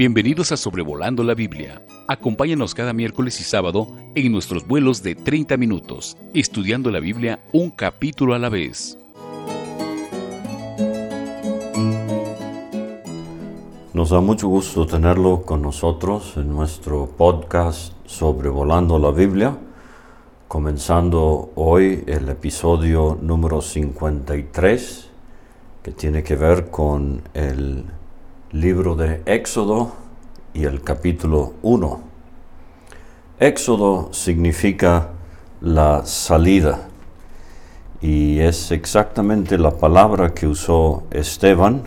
Bienvenidos a Sobrevolando la Biblia. Acompáñanos cada miércoles y sábado en nuestros vuelos de 30 minutos, estudiando la Biblia un capítulo a la vez. Nos da mucho gusto tenerlo con nosotros en nuestro podcast Sobrevolando la Biblia, comenzando hoy el episodio número 53, que tiene que ver con el libro de Éxodo y el capítulo 1. Éxodo significa la salida y es exactamente la palabra que usó Esteban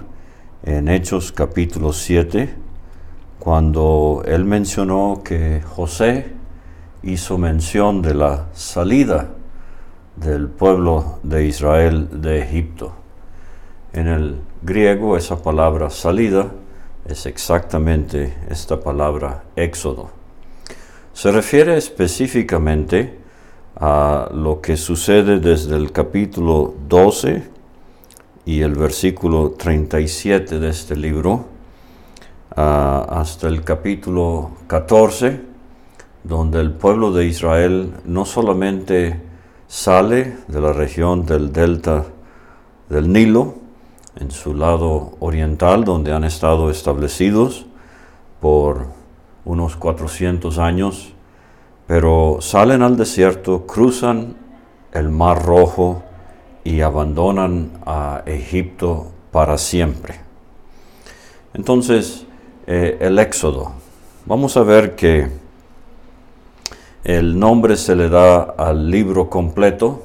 en Hechos capítulo 7 cuando él mencionó que José hizo mención de la salida del pueblo de Israel de Egipto. En el griego esa palabra salida es exactamente esta palabra éxodo. Se refiere específicamente a lo que sucede desde el capítulo 12 y el versículo 37 de este libro hasta el capítulo 14, donde el pueblo de Israel no solamente sale de la región del delta del Nilo, en su lado oriental, donde han estado establecidos por unos 400 años, pero salen al desierto, cruzan el Mar Rojo y abandonan a Egipto para siempre. Entonces, eh, el Éxodo. Vamos a ver que el nombre se le da al libro completo,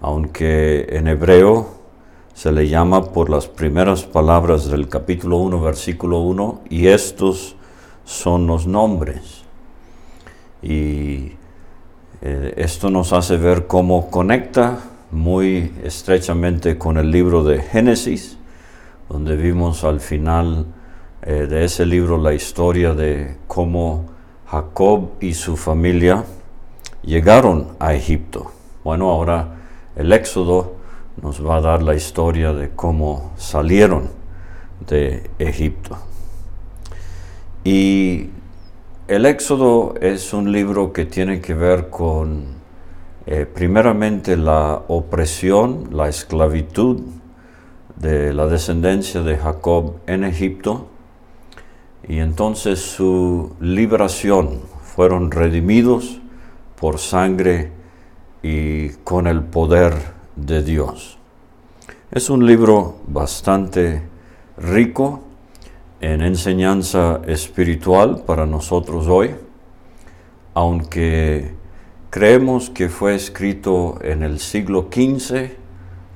aunque en hebreo se le llama por las primeras palabras del capítulo 1, versículo 1, y estos son los nombres. Y eh, esto nos hace ver cómo conecta muy estrechamente con el libro de Génesis, donde vimos al final eh, de ese libro la historia de cómo Jacob y su familia llegaron a Egipto. Bueno, ahora el éxodo nos va a dar la historia de cómo salieron de Egipto. Y el Éxodo es un libro que tiene que ver con, eh, primeramente, la opresión, la esclavitud de la descendencia de Jacob en Egipto, y entonces su liberación. Fueron redimidos por sangre y con el poder de Dios. Es un libro bastante rico en enseñanza espiritual para nosotros hoy, aunque creemos que fue escrito en el siglo XV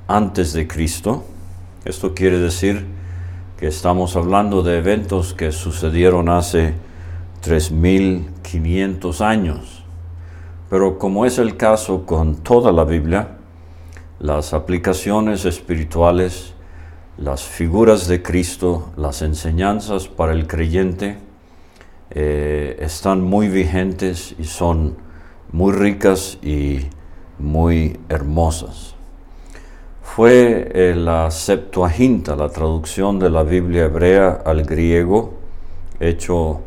antes de Cristo. Esto quiere decir que estamos hablando de eventos que sucedieron hace 3.500 años. Pero como es el caso con toda la Biblia, las aplicaciones espirituales, las figuras de Cristo, las enseñanzas para el creyente eh, están muy vigentes y son muy ricas y muy hermosas. Fue eh, la Septuaginta, la traducción de la Biblia hebrea al griego, hecho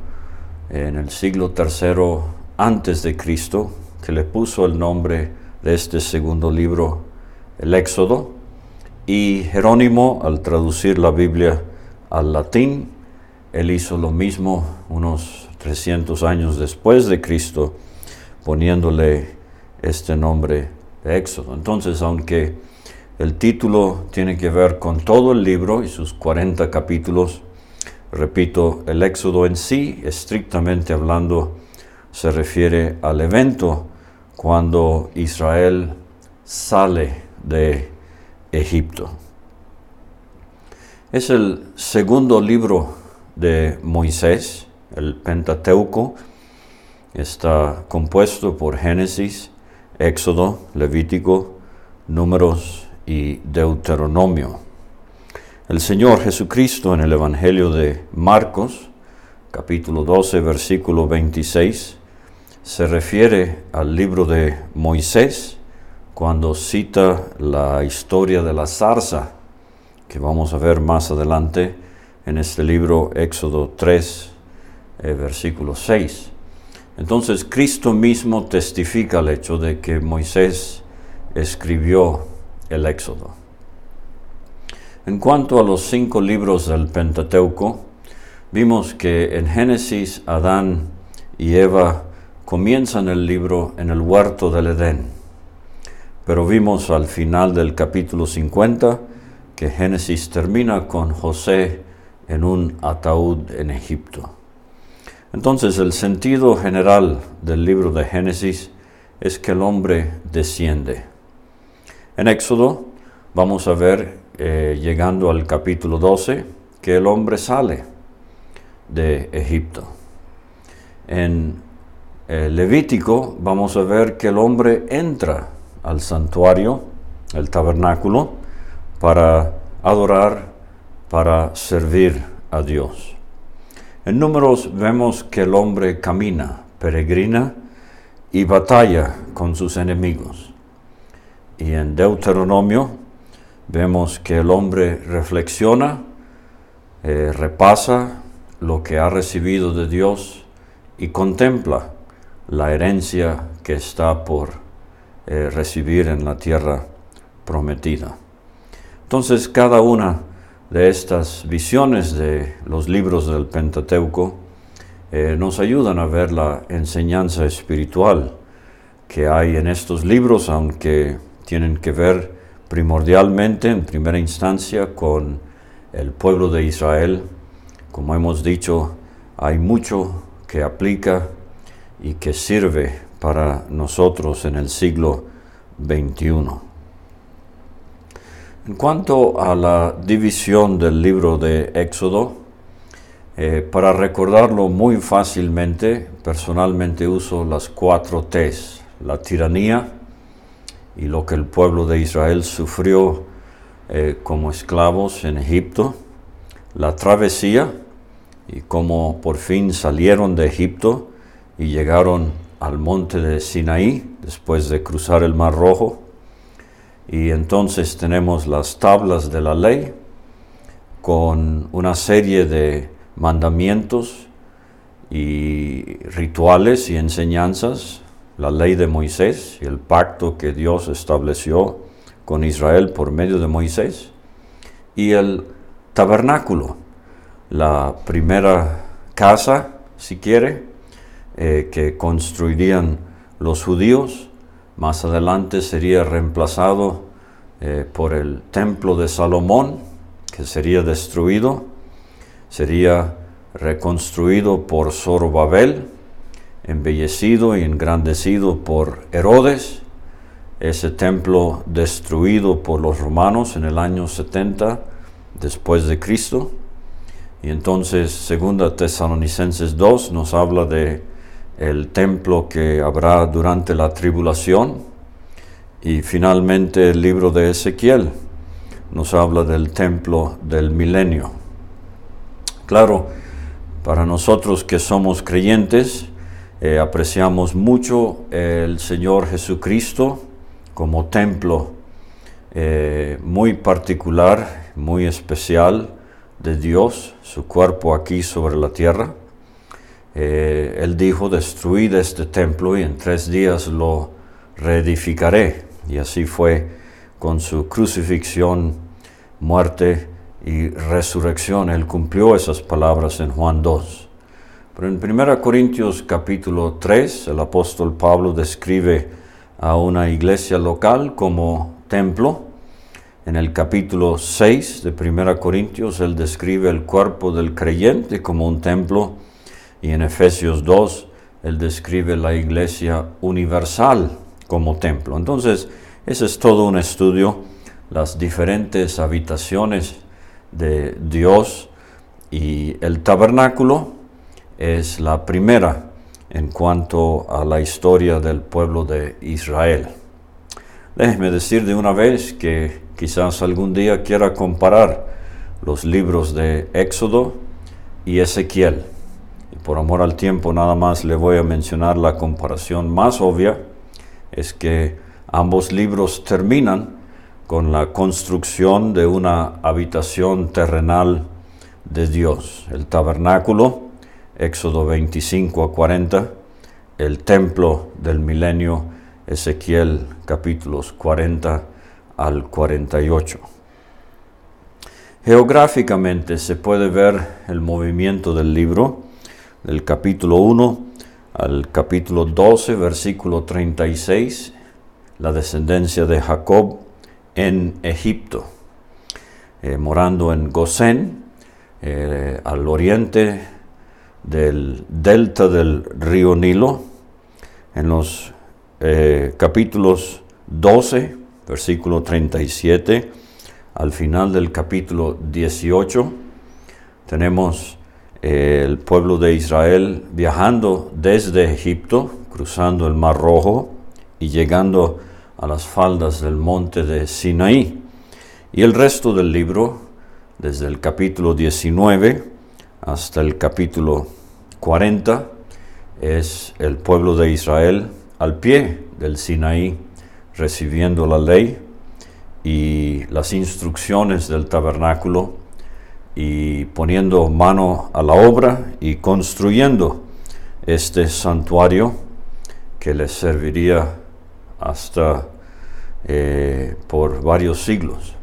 en el siglo III antes de Cristo, que le puso el nombre de este segundo libro el Éxodo, y Jerónimo, al traducir la Biblia al latín, él hizo lo mismo unos 300 años después de Cristo, poniéndole este nombre de Éxodo. Entonces, aunque el título tiene que ver con todo el libro y sus 40 capítulos, repito, el Éxodo en sí, estrictamente hablando, se refiere al evento cuando Israel sale de Egipto. Es el segundo libro de Moisés, el Pentateuco. Está compuesto por Génesis, Éxodo, Levítico, Números y Deuteronomio. El Señor Jesucristo en el Evangelio de Marcos, capítulo 12, versículo 26, se refiere al libro de Moisés cuando cita la historia de la zarza, que vamos a ver más adelante en este libro Éxodo 3, eh, versículo 6. Entonces Cristo mismo testifica el hecho de que Moisés escribió el Éxodo. En cuanto a los cinco libros del Pentateuco, vimos que en Génesis Adán y Eva comienzan el libro en el huerto del Edén, pero vimos al final del capítulo 50 que Génesis termina con José en un ataúd en Egipto. Entonces el sentido general del libro de Génesis es que el hombre desciende. En Éxodo vamos a ver, eh, llegando al capítulo 12, que el hombre sale de Egipto. En eh, Levítico vamos a ver que el hombre entra al santuario, el tabernáculo, para adorar, para servir a Dios. En números vemos que el hombre camina, peregrina y batalla con sus enemigos. Y en Deuteronomio vemos que el hombre reflexiona, eh, repasa lo que ha recibido de Dios y contempla la herencia que está por eh, recibir en la tierra prometida. Entonces cada una de estas visiones de los libros del Pentateuco eh, nos ayudan a ver la enseñanza espiritual que hay en estos libros, aunque tienen que ver primordialmente en primera instancia con el pueblo de Israel. Como hemos dicho, hay mucho que aplica y que sirve para nosotros en el siglo XXI. En cuanto a la división del libro de Éxodo, eh, para recordarlo muy fácilmente, personalmente uso las cuatro T's, la tiranía y lo que el pueblo de Israel sufrió eh, como esclavos en Egipto, la travesía y cómo por fin salieron de Egipto, y llegaron al monte de Sinaí después de cruzar el Mar Rojo. Y entonces tenemos las tablas de la ley con una serie de mandamientos y rituales y enseñanzas, la ley de Moisés y el pacto que Dios estableció con Israel por medio de Moisés, y el tabernáculo, la primera casa, si quiere, eh, que construirían los judíos. Más adelante sería reemplazado eh, por el templo de Salomón, que sería destruido. Sería reconstruido por Zorobabel, embellecido y engrandecido por Herodes. Ese templo destruido por los romanos en el año 70 después de Cristo. Y entonces, segunda Tesalonicenses 2 nos habla de el templo que habrá durante la tribulación y finalmente el libro de Ezequiel nos habla del templo del milenio. Claro, para nosotros que somos creyentes, eh, apreciamos mucho el Señor Jesucristo como templo eh, muy particular, muy especial de Dios, su cuerpo aquí sobre la tierra. Eh, él dijo, destruid este templo y en tres días lo reedificaré. Y así fue con su crucifixión, muerte y resurrección. Él cumplió esas palabras en Juan 2. Pero en 1 Corintios capítulo 3, el apóstol Pablo describe a una iglesia local como templo. En el capítulo 6 de 1 Corintios, él describe el cuerpo del creyente como un templo y en Efesios 2, él describe la iglesia universal como templo. Entonces, ese es todo un estudio, las diferentes habitaciones de Dios y el tabernáculo es la primera en cuanto a la historia del pueblo de Israel. Déjeme decir de una vez que quizás algún día quiera comparar los libros de Éxodo y Ezequiel por amor al tiempo nada más le voy a mencionar la comparación más obvia, es que ambos libros terminan con la construcción de una habitación terrenal de Dios. El tabernáculo Éxodo 25 a 40, el templo del milenio, Ezequiel capítulos 40 al 48. Geográficamente se puede ver el movimiento del libro del capítulo 1 al capítulo 12, versículo 36, la descendencia de Jacob en Egipto, eh, morando en Gosén, eh, al oriente del delta del río Nilo, en los eh, capítulos 12, versículo 37, al final del capítulo 18, tenemos el pueblo de Israel viajando desde Egipto, cruzando el Mar Rojo y llegando a las faldas del monte de Sinaí. Y el resto del libro, desde el capítulo 19 hasta el capítulo 40, es el pueblo de Israel al pie del Sinaí, recibiendo la ley y las instrucciones del tabernáculo y poniendo mano a la obra y construyendo este santuario que les serviría hasta eh, por varios siglos.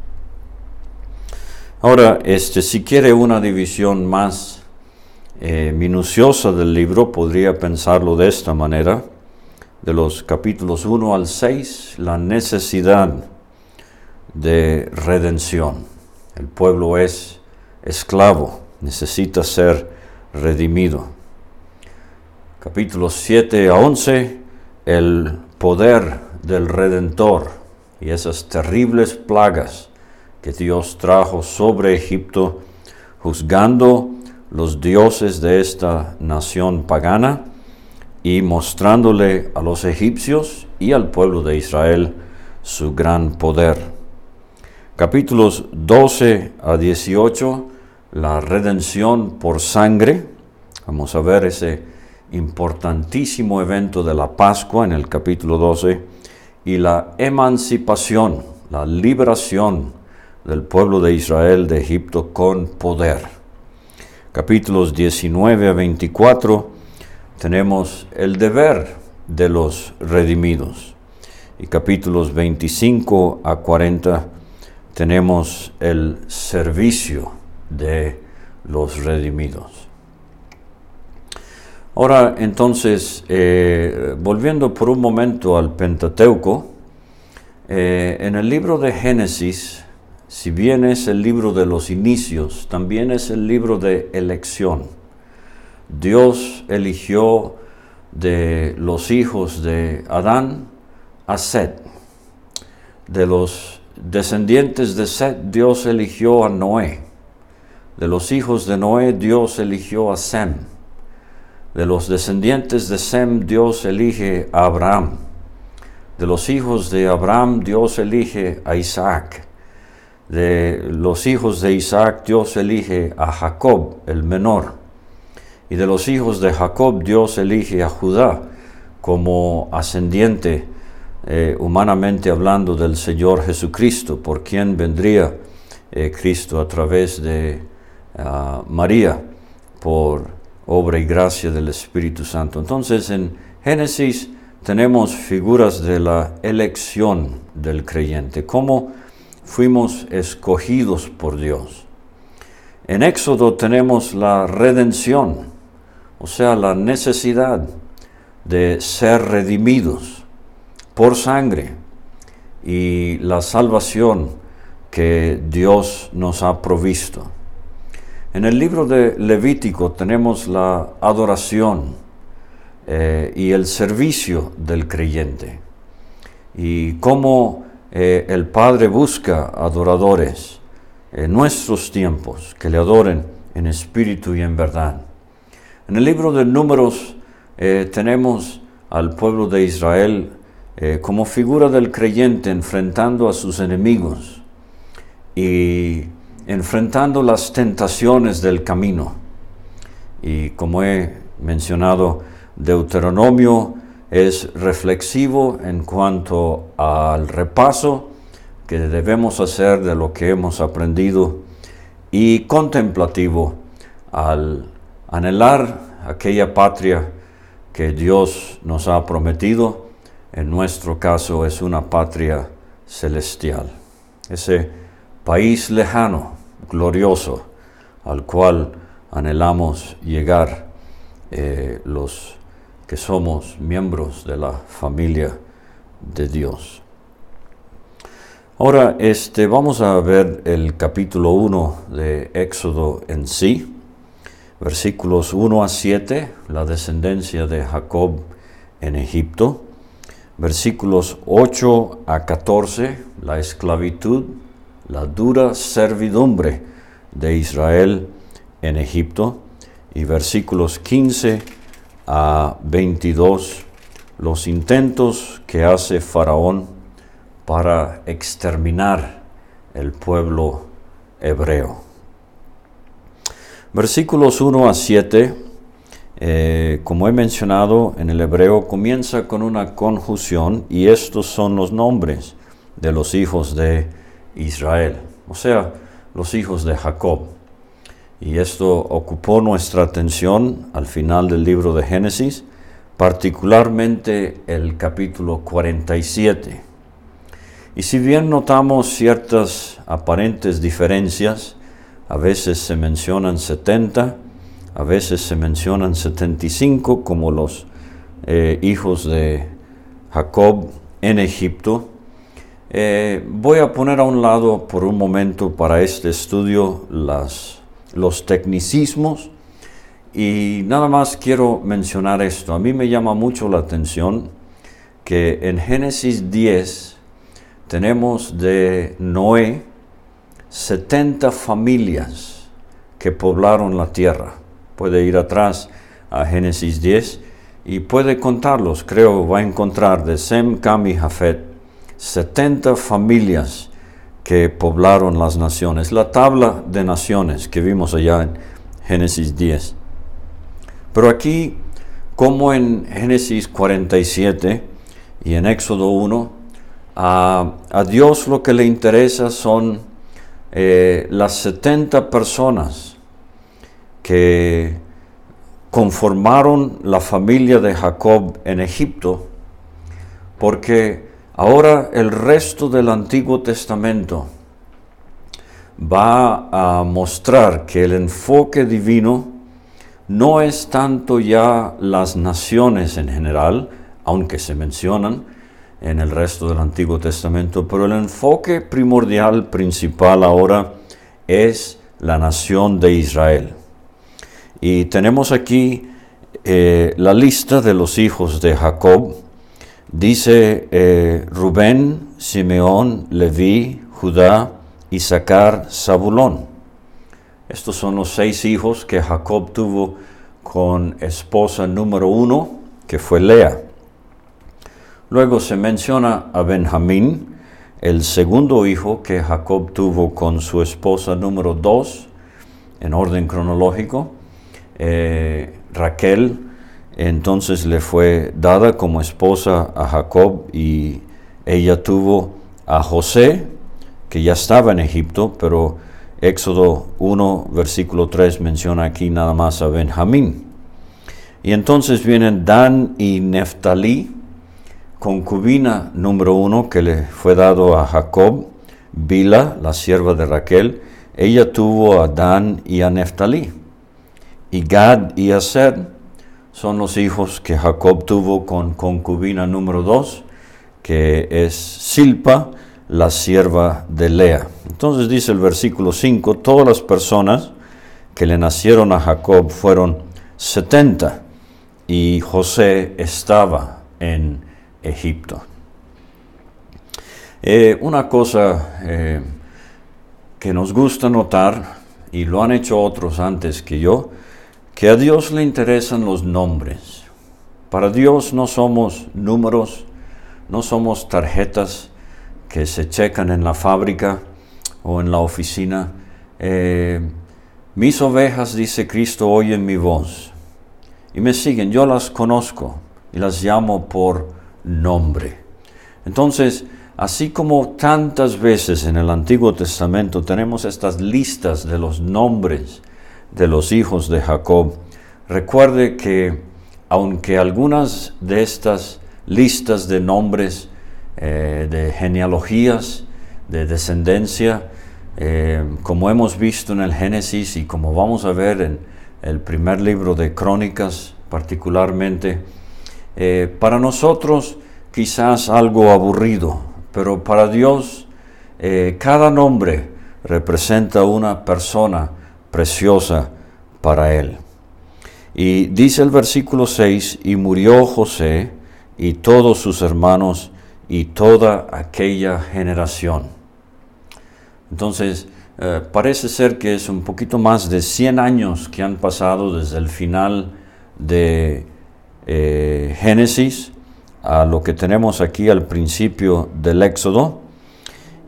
Ahora, este, si quiere una división más eh, minuciosa del libro, podría pensarlo de esta manera. De los capítulos 1 al 6, la necesidad de redención. El pueblo es esclavo, necesita ser redimido. Capítulos 7 a 11, el poder del Redentor y esas terribles plagas que Dios trajo sobre Egipto, juzgando los dioses de esta nación pagana y mostrándole a los egipcios y al pueblo de Israel su gran poder. Capítulos 12 a 18, la redención por sangre. Vamos a ver ese importantísimo evento de la Pascua en el capítulo 12 y la emancipación, la liberación del pueblo de Israel de Egipto con poder. Capítulos 19 a 24 tenemos el deber de los redimidos. Y capítulos 25 a 40 tenemos el servicio de los redimidos. Ahora entonces, eh, volviendo por un momento al Pentateuco, eh, en el libro de Génesis si bien es el libro de los inicios, también es el libro de elección. Dios eligió de los hijos de Adán a Set. De los descendientes de Set, Dios eligió a Noé. De los hijos de Noé, Dios eligió a Sem. De los descendientes de Sem, Dios elige a Abraham. De los hijos de Abraham, Dios elige a Isaac de los hijos de Isaac Dios elige a Jacob, el menor, y de los hijos de Jacob Dios elige a Judá como ascendiente, eh, humanamente hablando, del Señor Jesucristo, por quien vendría eh, Cristo a través de María, por obra y gracia del Espíritu Santo. Entonces en Génesis tenemos figuras de la elección del creyente, cómo fuimos escogidos por Dios. En Éxodo tenemos la redención, o sea, la necesidad de ser redimidos por sangre y la salvación que Dios nos ha provisto. En el libro de Levítico tenemos la adoración eh, y el servicio del creyente y cómo eh, el Padre busca adoradores en nuestros tiempos que le adoren en espíritu y en verdad. En el libro de Números eh, tenemos al pueblo de Israel como figura del creyente enfrentando a sus enemigos y enfrentando las tentaciones del camino. Y como he mencionado, Deuteronomio es reflexivo en cuanto al repaso que debemos hacer de lo que hemos aprendido y contemplativo al anhelar aquella patria que Dios nos ha prometido, en nuestro caso es una patria celestial, ese país lejano, glorioso, al cual anhelamos llegar eh, los que somos miembros de la familia de Dios. Ahora, este, vamos a ver el capítulo 1 de Éxodo en sí, versículos 1 a 7, la descendencia de Jacob en Egipto, versículos 8 a 14, la esclavitud, la dura servidumbre de Israel en Egipto, y versículos 15 a 22, los intentos que hace Faraón para exterminar el pueblo hebreo. Versículos 1 a 7, eh, como he mencionado en el hebreo, comienza con una conjunción y estos son los nombres de los hijos de Israel, o sea, los hijos de Jacob. Y esto ocupó nuestra atención al final del libro de Génesis, particularmente el capítulo 47 y si bien notamos ciertas aparentes diferencias, a veces se mencionan 70, a veces se mencionan 75 como los eh, hijos de Jacob en Egipto, eh, voy a poner a un lado por un momento para este estudio los tecnicismos y nada más quiero mencionar esto. A mí me llama mucho la atención que en Génesis 10, tenemos de Noé 70 familias que poblaron la tierra. Puede ir atrás a Génesis 10 y puede contarlos. Creo va a encontrar de Sem, Cam y Jafet 70 familias que poblaron las naciones. La tabla de naciones que vimos allá en Génesis 10. Pero aquí, como en Génesis 47 y en Éxodo 1, a, Dios lo que le interesa son eh, las 70 personas que conformaron la familia de Jacob en Egipto, porque ahora el resto del Antiguo Testamento va a mostrar que el enfoque divino no es tanto ya las naciones en general, aunque se mencionan, en el resto del Antiguo Testamento, pero el enfoque primordial, principal ahora, es la nación de Israel. Y tenemos aquí eh, la lista de los hijos de Jacob. Dice eh, Rubén, Simeón, Leví, Judá, Isaacar, Zabulón. Estos son los seis hijos que Jacob tuvo con esposa número uno, que fue Lea. Luego se menciona a Benjamín, el segundo hijo que Jacob tuvo con su esposa número dos, en orden cronológico. Eh, Raquel entonces le fue dada como esposa a Jacob y ella tuvo a José, que ya estaba en Egipto, pero Éxodo 1, versículo 3 menciona aquí nada más a Benjamín. Y entonces vienen Dan y Neftalí, concubina número uno que le fue dado a Jacob, Bila, la sierva de Raquel, ella tuvo a Dan y a Neftalí. Y Gad y Aser son los hijos que Jacob tuvo con concubina número dos, que es Silpa, la sierva de Lea. Entonces dice el versículo 5, todas las personas que le nacieron a Jacob fueron 70 y José estaba en Egipto. Eh, una cosa eh, que nos gusta notar, y lo han hecho otros antes que yo, que a Dios le interesan los nombres. Para Dios no somos números, no somos tarjetas que se checan en la fábrica o en la oficina. Eh, mis ovejas, dice Cristo, oyen mi voz y me siguen. Yo las conozco y las llamo por nombre. Entonces, así como tantas veces en el Antiguo Testamento tenemos estas listas de los nombres de los hijos de Jacob, recuerde que aunque algunas de estas listas de nombres, eh, de genealogías, de descendencia, eh, como hemos visto en el Génesis y como vamos a ver en el primer libro de Crónicas particularmente, eh, para nosotros quizás algo aburrido, pero para Dios cada nombre representa una persona preciosa para Él. Y dice el versículo 6, y murió José y todos sus hermanos y toda aquella generación. Entonces, eh, parece ser que es un poquito más de 100 años que han pasado desde el final de eh, Génesis a lo que tenemos aquí al principio del Éxodo.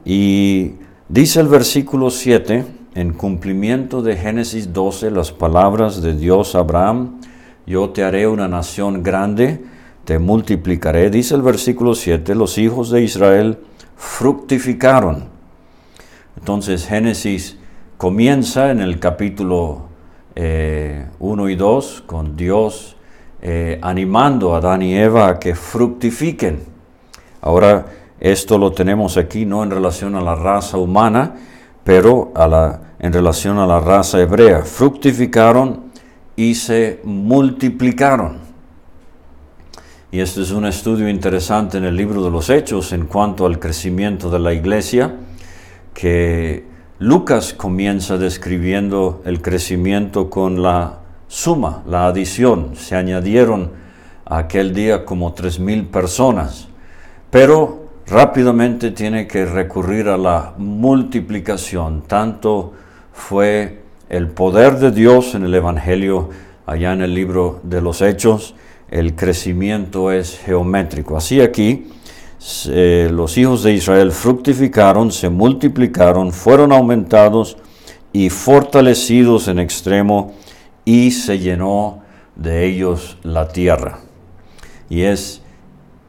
Y dice el versículo 7, en cumplimiento de Génesis 12, las palabras de Dios a Abraham, yo te haré una nación grande, te multiplicaré. Dice el versículo 7, los hijos de Israel fructificaron. Entonces Génesis comienza en el capítulo 1 eh, y 2 con Dios eh, animando a Adán y Eva a que fructifiquen. Ahora esto lo tenemos aquí no en relación a la raza humana, pero a la en relación a la raza hebrea. Fructificaron y se multiplicaron. Y este es un estudio interesante en el libro de los Hechos en cuanto al crecimiento de la iglesia, que Lucas comienza describiendo el crecimiento con la suma, la adición. Se añadieron aquel día como tres mil personas, pero rápidamente tiene que recurrir a la multiplicación, tanto fue el poder de Dios en el Evangelio, allá en el libro de los Hechos, el crecimiento es geométrico. Así aquí, los hijos de Israel fructificaron, se multiplicaron, fueron aumentados y fortalecidos en extremo, y se llenó de ellos la tierra. Y es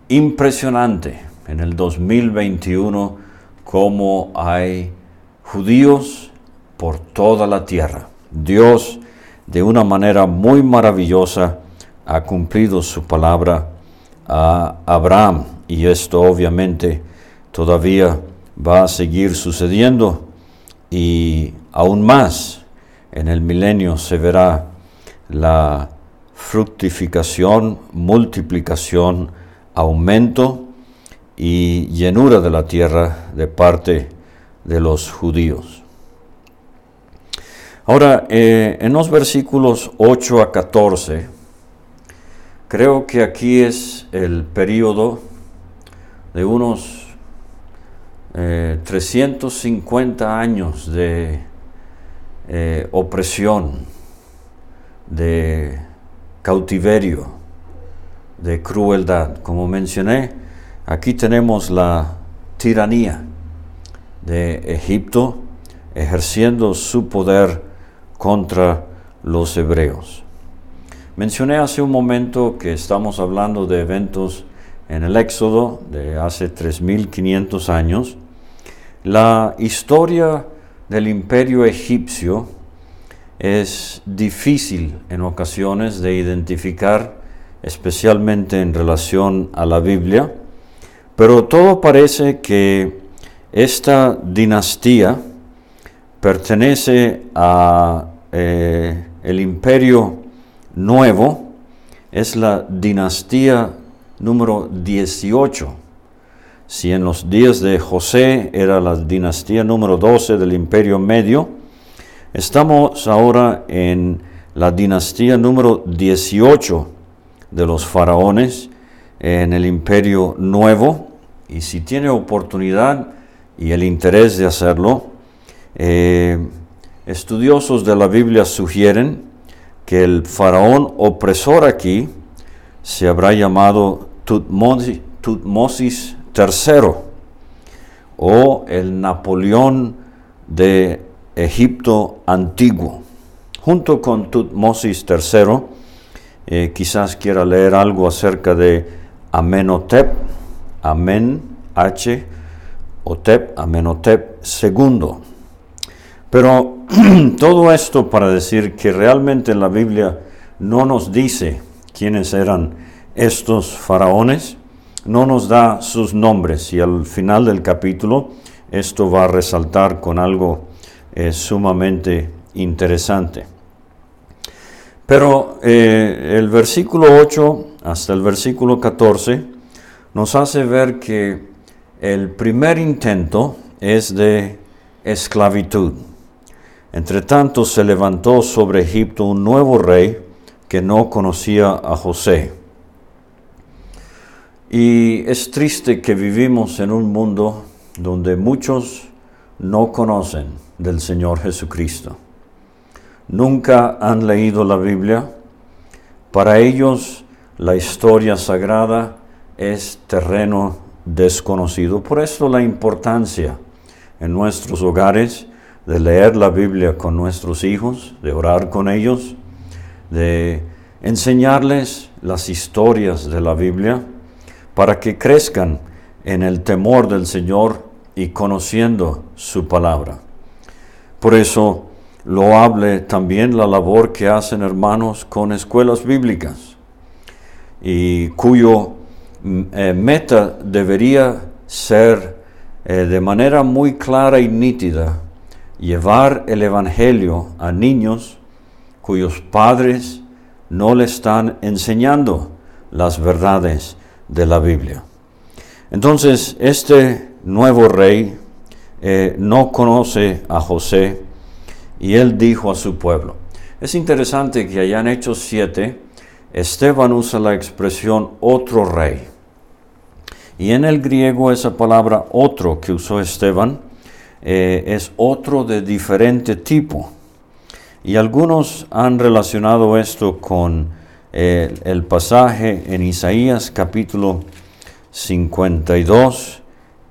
impresionante en el 2021 cómo hay judíos por toda la tierra. Dios, de una manera muy maravillosa, ha cumplido su palabra a Abraham y esto obviamente todavía va a seguir sucediendo y aún más en el milenio se verá la fructificación, multiplicación, aumento y llenura de la tierra de parte de los judíos. Ahora, eh, en los versículos 8 a 14, creo que aquí es el periodo de unos 350 eh, años de eh, opresión, de cautiverio, de crueldad. Como mencioné, aquí tenemos la tiranía de Egipto ejerciendo su poder contra los hebreos. Mencioné hace un momento que estamos hablando de eventos en el Éxodo de hace 3.500 años. La historia del imperio egipcio es difícil en ocasiones de identificar, especialmente en relación a la Biblia, pero todo parece que esta dinastía pertenece a eh, el imperio nuevo, es la dinastía número 18. Si en los días de José era la dinastía número 12 del imperio medio, estamos ahora en la dinastía número 18 de los faraones en el imperio nuevo. Y si tiene oportunidad y el interés de hacerlo, eh, estudiosos de la Biblia sugieren que el faraón opresor aquí se habrá llamado Tutmosis, III o el Napoleón de Egipto antiguo. Junto con Tutmosis III, eh, quizás quiera leer algo acerca de Amenhotep, Amen, H, Otep, Amenhotep II. Pero todo esto para decir que realmente en la Biblia no nos dice quiénes eran estos faraones, no nos da sus nombres y al final del capítulo esto va a resaltar con algo eh, sumamente interesante. Pero eh, el versículo 8 hasta el versículo 14 nos hace ver que el primer intento es de esclavitud. Entre tanto se levantó sobre Egipto un nuevo rey que no conocía a José. Y es triste que vivimos en un mundo donde muchos no conocen del Señor Jesucristo. Nunca han leído la Biblia. Para ellos la historia sagrada es terreno desconocido. Por eso la importancia en nuestros hogares de leer la Biblia con nuestros hijos, de orar con ellos, de enseñarles las historias de la Biblia para que crezcan en el temor del Señor y conociendo su palabra. Por eso lo hable también la labor que hacen hermanos con escuelas bíblicas y cuyo mm, eh, meta debería ser eh, de manera muy clara y nítida llevar el Evangelio a niños cuyos padres no le están enseñando las verdades de la Biblia. Entonces, este nuevo rey eh, no conoce a José y él dijo a su pueblo. Es interesante que allá en Hechos 7, Esteban usa la expresión otro rey. Y en el griego esa palabra otro que usó Esteban eh, es otro de diferente tipo. Y algunos han relacionado esto con eh, el pasaje en Isaías capítulo 52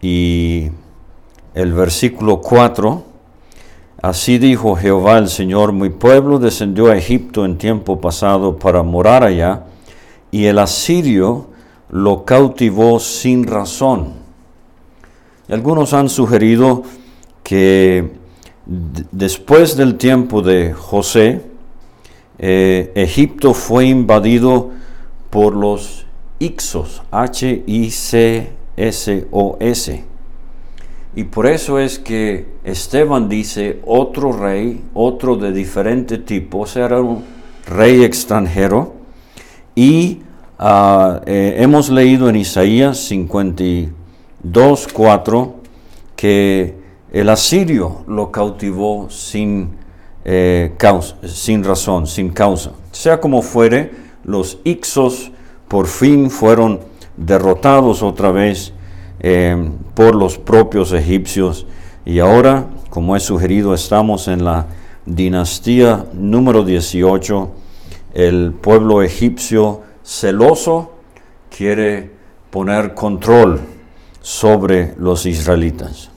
y el versículo 4, así dijo Jehová el Señor, mi pueblo descendió a Egipto en tiempo pasado para morar allá, y el asirio lo cautivó sin razón. algunos han sugerido que después del tiempo de José, eh, Egipto fue invadido por los Ixos, H-I-C S-O-S. Y por eso es que Esteban dice otro rey, otro de diferente tipo, o sea, era un rey extranjero. Y ah, eh, hemos leído en Isaías 52, 4 que el asirio lo cautivó sin, eh, causa, sin razón, sin causa. Sea como fuere, los Ixos por fin fueron derrotados otra vez eh, por los propios egipcios. Y ahora, como he sugerido, estamos en la dinastía número 18. El pueblo egipcio celoso quiere poner control sobre los israelitas.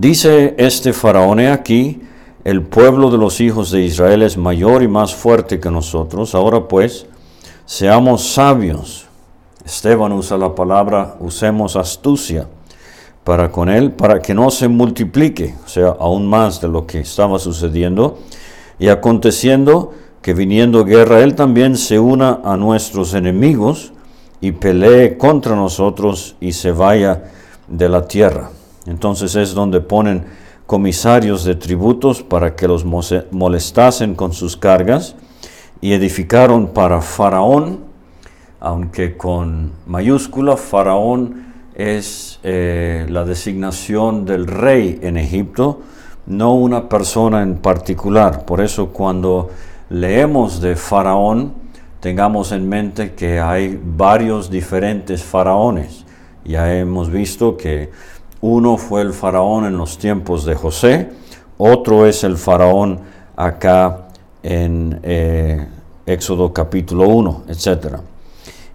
Dice este faraón aquí, el pueblo de los hijos de Israel es mayor y más fuerte que nosotros. Ahora pues, seamos sabios Esteban usa la palabra, usemos astucia para con él, para que no se multiplique, o sea, aún más de lo que estaba sucediendo. Y aconteciendo que viniendo guerra, él también se una a nuestros enemigos y pelee contra nosotros y se vaya de la tierra. Entonces es donde ponen comisarios de tributos para que los molestasen con sus cargas y edificaron para Faraón aunque con mayúscula, faraón es eh, la designación del rey en Egipto, no una persona en particular. Por eso cuando leemos de faraón, tengamos en mente que hay varios diferentes faraones. Ya hemos visto que uno fue el faraón en los tiempos de José, otro es el faraón acá en eh, Éxodo capítulo 1, etcétera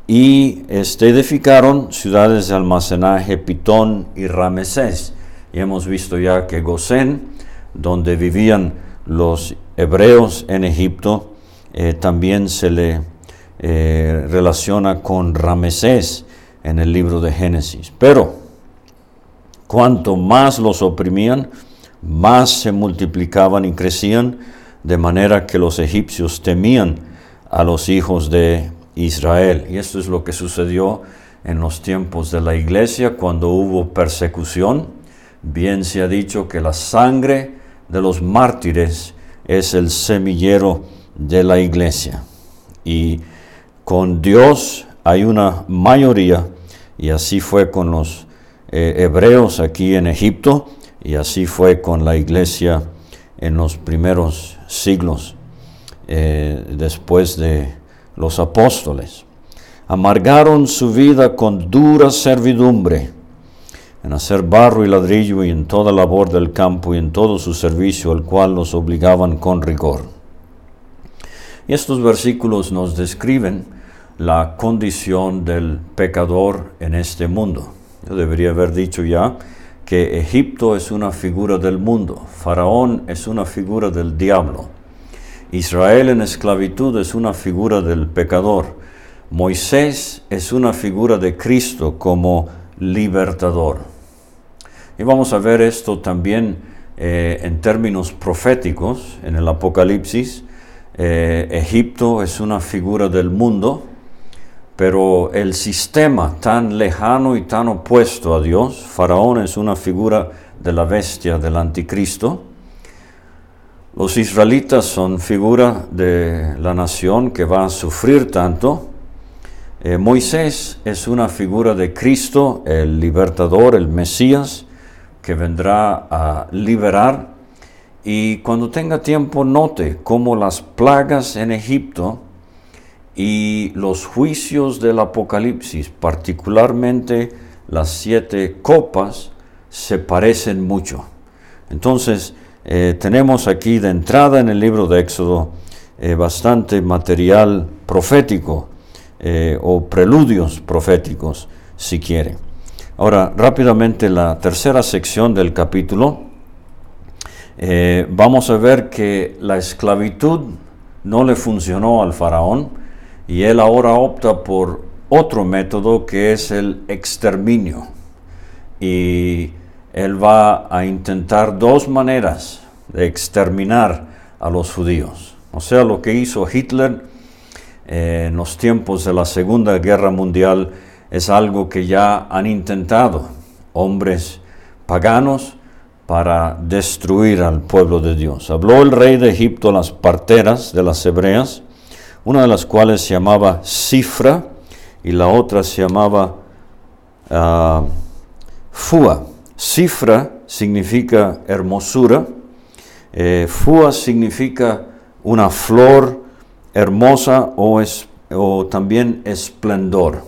y este, edificaron ciudades de almacenaje Pitón y Ramesés. Y hemos visto ya que Gosén, donde vivían los hebreos en Egipto, eh, también se le eh, relaciona con Ramesés en el libro de Génesis. Pero cuanto más los oprimían, más se multiplicaban y crecían, de manera que los egipcios temían a los hijos de Israel. Y esto es lo que sucedió en los tiempos de la iglesia cuando hubo persecución. Bien se ha dicho que la sangre de los mártires es el semillero de la iglesia. Y con Dios hay una mayoría, y así fue con los eh, hebreos aquí en Egipto, y así fue con la iglesia en los primeros siglos eh, después de los apóstoles. Amargaron su vida con dura servidumbre en hacer barro y ladrillo y en toda labor del campo y en todo su servicio al cual los obligaban con rigor. Y estos versículos nos describen la condición del pecador en este mundo. Debería haber dicho ya que Egipto es una figura del mundo, Faraón es una figura del diablo, Israel en esclavitud es una figura del pecador, Moisés es una figura de Cristo como libertador. Y vamos a ver esto también eh, en términos proféticos en el Apocalipsis. Eh, Egipto es una figura del mundo, pero el sistema tan lejano y tan opuesto a Dios, Faraón es una figura de la bestia del anticristo. Los israelitas son figura de la nación que va a sufrir tanto. Eh, Moisés es una figura de Cristo, el libertador, el Mesías que vendrá a liberar. Y cuando tenga tiempo note cómo las plagas en Egipto y los juicios del Apocalipsis, particularmente las siete copas, se parecen mucho. Entonces, eh, tenemos aquí de entrada en el libro de Éxodo eh, bastante material profético eh, o preludios proféticos, si quiere. Ahora, rápidamente la tercera sección del capítulo, vamos a ver que la esclavitud no le funcionó al faraón y él ahora opta por otro método que es el exterminio. Y él va a intentar dos maneras de exterminar a los judíos. O sea, lo que hizo Hitler eh, en los tiempos de la Segunda Guerra Mundial, es algo que ya han intentado hombres paganos para destruir al pueblo de Dios. Habló el rey de Egipto a las parteras de las hebreas, una de las cuales se llamaba Cifra y la otra se llamaba uh, Fua. Cifra significa hermosura, eh, Fua significa una flor hermosa o, es, o también esplendor.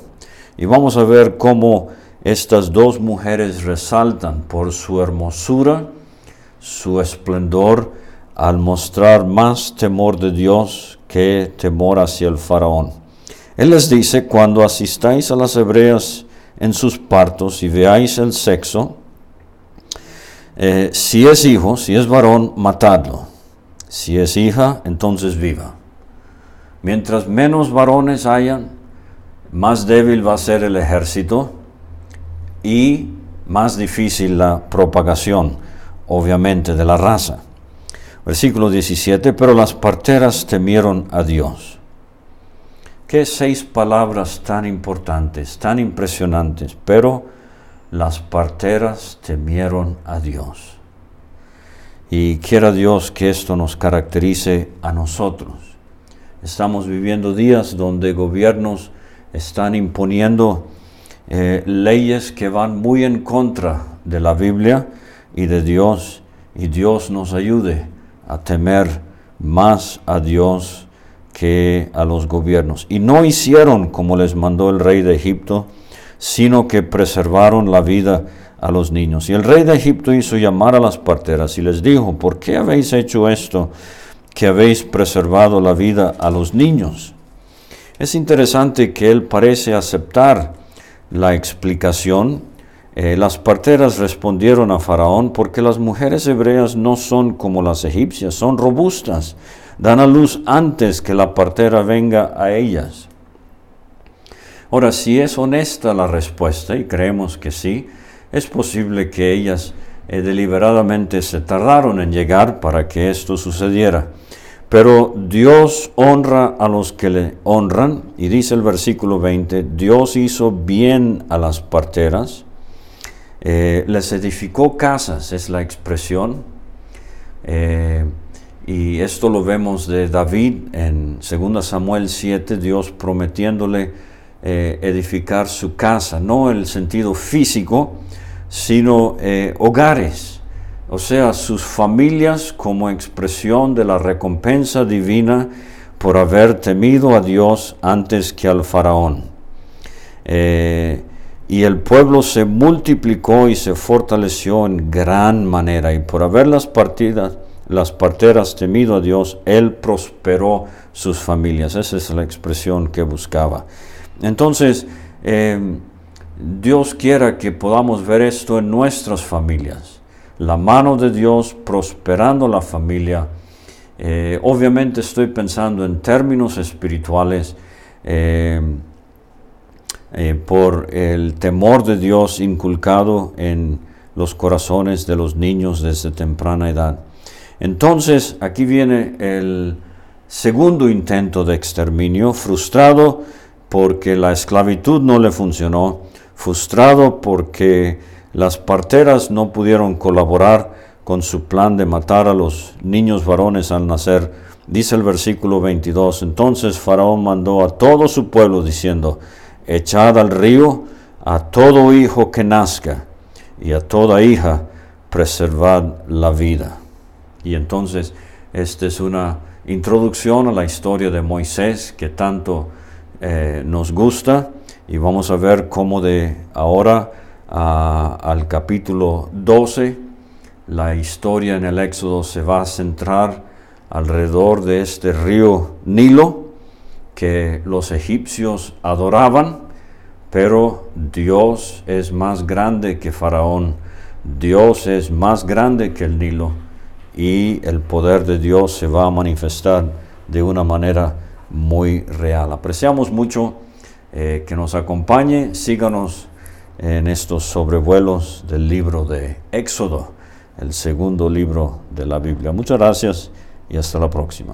Y vamos a ver cómo estas dos mujeres resaltan por su hermosura, su esplendor, al mostrar más temor de Dios que temor hacia el faraón. Él les dice, cuando asistáis a las hebreas en sus partos y veáis el sexo, eh, si es hijo, si es varón, matadlo. Si es hija, entonces viva. Mientras menos varones hayan, más débil va a ser el ejército y más difícil la propagación, obviamente, de la raza. Versículo 17, pero las parteras temieron a Dios. Qué seis palabras tan importantes, tan impresionantes, pero las parteras temieron a Dios. Y quiera Dios que esto nos caracterice a nosotros. Estamos viviendo días donde gobiernos están imponiendo eh, leyes que van muy en contra de la Biblia y de Dios, y Dios nos ayude a temer más a Dios que a los gobiernos. Y no hicieron como les mandó el rey de Egipto, sino que preservaron la vida a los niños. Y el rey de Egipto hizo llamar a las parteras y les dijo, ¿por qué habéis hecho esto, que habéis preservado la vida a los niños? Es interesante que él parece aceptar la explicación. Eh, las parteras respondieron a Faraón porque las mujeres hebreas no son como las egipcias, son robustas, dan a luz antes que la partera venga a ellas. Ahora, si es honesta la respuesta, y creemos que sí, es posible que ellas eh, deliberadamente se tardaron en llegar para que esto sucediera. Pero Dios honra a los que le honran, y dice el versículo 20, Dios hizo bien a las parteras, eh, les edificó casas, es la expresión, eh, y esto lo vemos de David en 2 Samuel 7, Dios prometiéndole eh, edificar su casa, no en el sentido físico, sino hogares o sea, sus familias como expresión de la recompensa divina por haber temido a Dios antes que al faraón. Y el pueblo se multiplicó y se fortaleció en gran manera, y por haber las partidas, las parteras temido a Dios, Él prosperó sus familias. Esa es la expresión que buscaba. Entonces, eh, Dios quiera que podamos ver esto en nuestras familias la mano de Dios prosperando la familia. Eh, obviamente estoy pensando en términos espirituales eh, eh, por el temor de Dios inculcado en los corazones de los niños desde temprana edad. Entonces, aquí viene el segundo intento de exterminio, frustrado porque la esclavitud no le funcionó, frustrado porque las parteras no pudieron colaborar con su plan de matar a los niños varones al nacer. Dice el versículo 22, entonces Faraón mandó a todo su pueblo diciendo, echad al río a todo hijo que nazca y a toda hija preservad la vida. Y entonces esta es una introducción a la historia de Moisés que tanto eh, nos gusta y vamos a ver cómo de ahora al capítulo 12, la historia en el Éxodo se va a centrar alrededor de este río Nilo que los egipcios adoraban, pero Dios es más grande que Faraón, Dios es más grande que el Nilo y el poder de Dios se va a manifestar de una manera muy real. Apreciamos mucho eh, que nos acompañe, síganos en estos sobrevuelos del libro de Éxodo, el segundo libro de la Biblia. Muchas gracias y hasta la próxima.